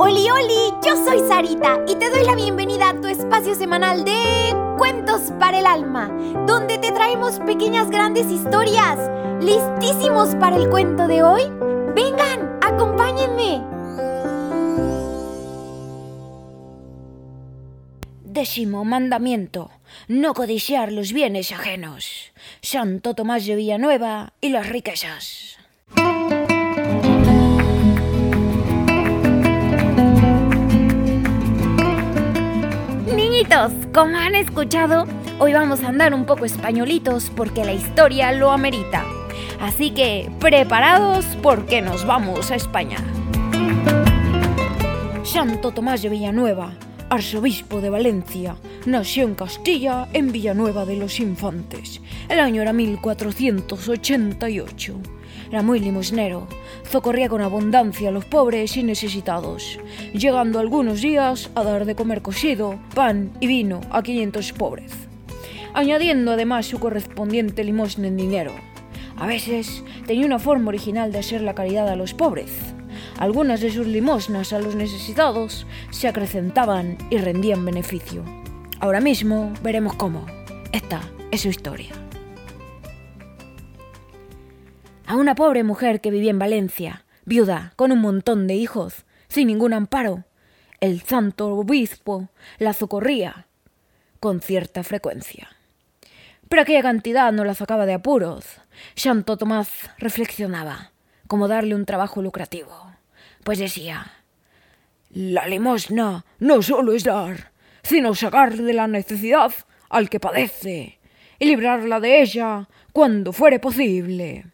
Oli, oli, yo soy Sarita y te doy la bienvenida a tu espacio semanal de Cuentos para el Alma, donde te traemos pequeñas grandes historias. ¿Listísimos para el cuento de hoy? Vengan, acompáñenme. Décimo mandamiento. No codiciar los bienes ajenos. Santo Tomás de Villanueva y las riquezas. Niñitos, como han escuchado, hoy vamos a andar un poco españolitos porque la historia lo amerita. Así que, preparados porque nos vamos a España. Santo Tomás de Villanueva, arzobispo de Valencia, nació en Castilla, en Villanueva de los Infantes. El año era 1488. Era muy limosnero, socorría con abundancia a los pobres y necesitados, llegando algunos días a dar de comer cocido, pan y vino a 500 pobres, añadiendo además su correspondiente limosna en dinero. A veces tenía una forma original de hacer la caridad a los pobres. Algunas de sus limosnas a los necesitados se acrecentaban y rendían beneficio. Ahora mismo veremos cómo. Esta es su historia. A una pobre mujer que vivía en Valencia, viuda, con un montón de hijos, sin ningún amparo, el santo obispo la socorría con cierta frecuencia. Pero aquella cantidad no la sacaba de apuros. Santo Tomás reflexionaba cómo darle un trabajo lucrativo. Pues decía, la limosna no solo es dar, sino sacar de la necesidad al que padece y librarla de ella cuando fuere posible.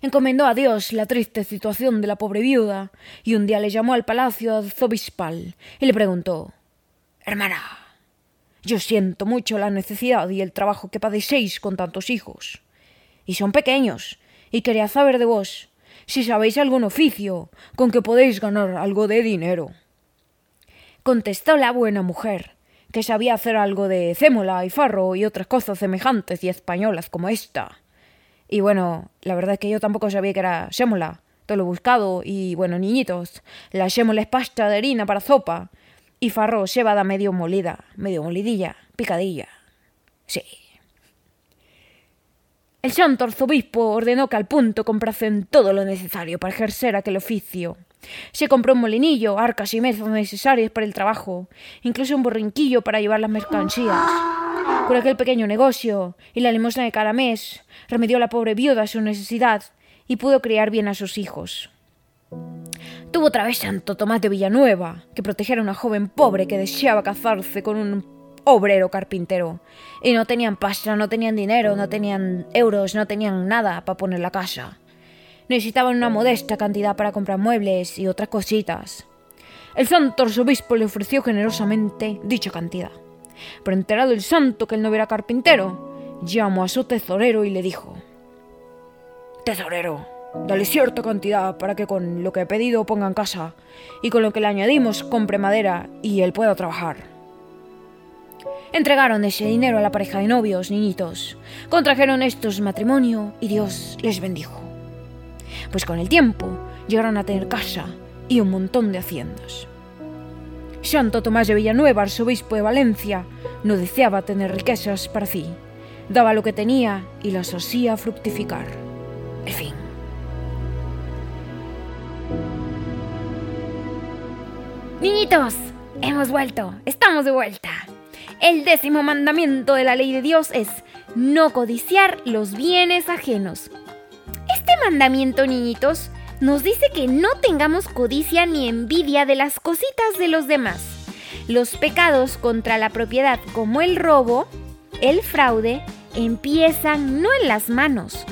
Encomendó a Dios la triste situación de la pobre viuda y un día le llamó al palacio arzobispal y le preguntó Hermana, yo siento mucho la necesidad y el trabajo que padecéis con tantos hijos. Y son pequeños, y quería saber de vos si sabéis algún oficio con que podéis ganar algo de dinero. Contestó la buena mujer, que sabía hacer algo de cémola y farro y otras cosas semejantes y españolas como esta. Y bueno, la verdad es que yo tampoco sabía que era sémola. Todo lo buscado y bueno, niñitos, la sémola es pasta de harina para sopa y farro cebada medio molida, medio molidilla, picadilla. Sí. El santo arzobispo ordenó que al punto comprasen todo lo necesario para ejercer aquel oficio. Se compró un molinillo, arcas y mesas necesarias para el trabajo, incluso un borrinquillo para llevar las mercancías. Con aquel pequeño negocio y la limosna de cada mes, remedió a la pobre viuda su necesidad y pudo criar bien a sus hijos. Tuvo otra vez Santo Tomás de Villanueva, que protegiera a una joven pobre que deseaba casarse con un obrero carpintero. Y no tenían pasta, no tenían dinero, no tenían euros, no tenían nada para poner la casa. Necesitaban una modesta cantidad para comprar muebles y otras cositas. El santo arzobispo le ofreció generosamente dicha cantidad. Pero enterado el santo que él no era carpintero, llamó a su tesorero y le dijo: Tesorero, dale cierta cantidad para que con lo que he pedido ponga en casa y con lo que le añadimos compre madera y él pueda trabajar. Entregaron ese dinero a la pareja de novios, niñitos. Contrajeron estos matrimonio y Dios les bendijo. Pues con el tiempo llegaron a tener casa y un montón de haciendas. Santo Tomás de Villanueva, arzobispo de Valencia, no deseaba tener riquezas para sí. Daba lo que tenía y las hacía fructificar. El fin. Niñitos, hemos vuelto, estamos de vuelta. El décimo mandamiento de la ley de Dios es no codiciar los bienes ajenos. Este mandamiento, niñitos, nos dice que no tengamos codicia ni envidia de las cositas de los demás. Los pecados contra la propiedad como el robo, el fraude, empiezan no en las manos,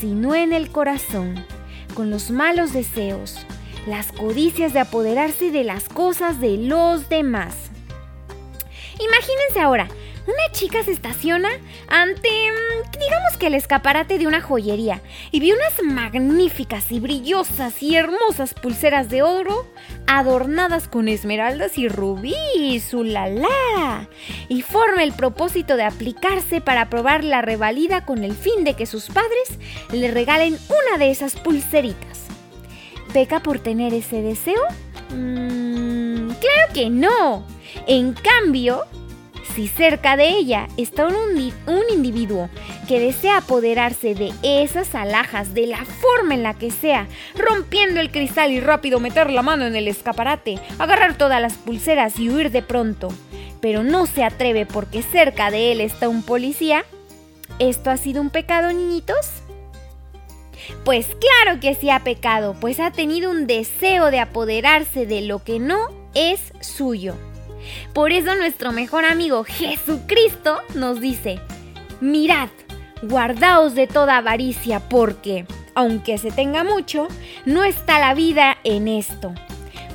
sino en el corazón, con los malos deseos, las codicias de apoderarse de las cosas de los demás. Imagínense ahora, una chica se estaciona ante, mm, digamos que el escaparate de una joyería y ve unas magníficas y brillosas y hermosas pulseras de oro adornadas con esmeraldas y rubíes, ¡ulala! Y forma el propósito de aplicarse para probar la revalida con el fin de que sus padres le regalen una de esas pulseritas. ¿Peca por tener ese deseo? Mm, claro que no. En cambio, si cerca de ella está un, un, individuo que desea apoderarse de esas alhajas de la forma en la que sea, rompiendo el cristal y rápido meter la mano en el escaparate, agarrar todas las pulseras y huir de pronto, pero no se atreve porque cerca de él está un policía, ¿esto ha sido un pecado, niñitos? Pues claro que sí ha pecado, pues ha tenido un deseo de apoderarse de lo que no es suyo. Por eso nuestro mejor amigo Jesucristo nos dice, mirad, guardaos de toda avaricia porque, aunque se tenga mucho, no está la vida en esto.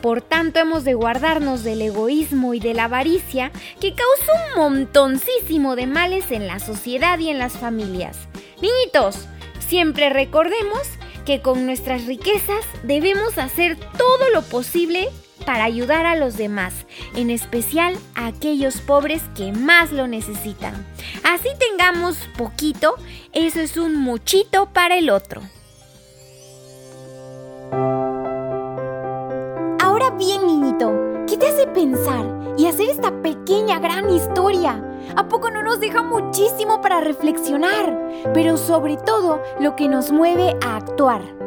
Por tanto, hemos de guardarnos del egoísmo y de la avaricia que causa un montoncísimo de males en la sociedad y en las familias. Niñitos, siempre recordemos que con nuestras riquezas debemos hacer todo lo posible para ayudar a los demás, en especial a aquellos pobres que más lo necesitan. Así tengamos poquito, eso es un muchito para el otro. Ahora bien, niñito, ¿qué te hace pensar y hacer esta pequeña gran historia? ¿A poco no nos deja muchísimo para reflexionar? Pero sobre todo lo que nos mueve a actuar.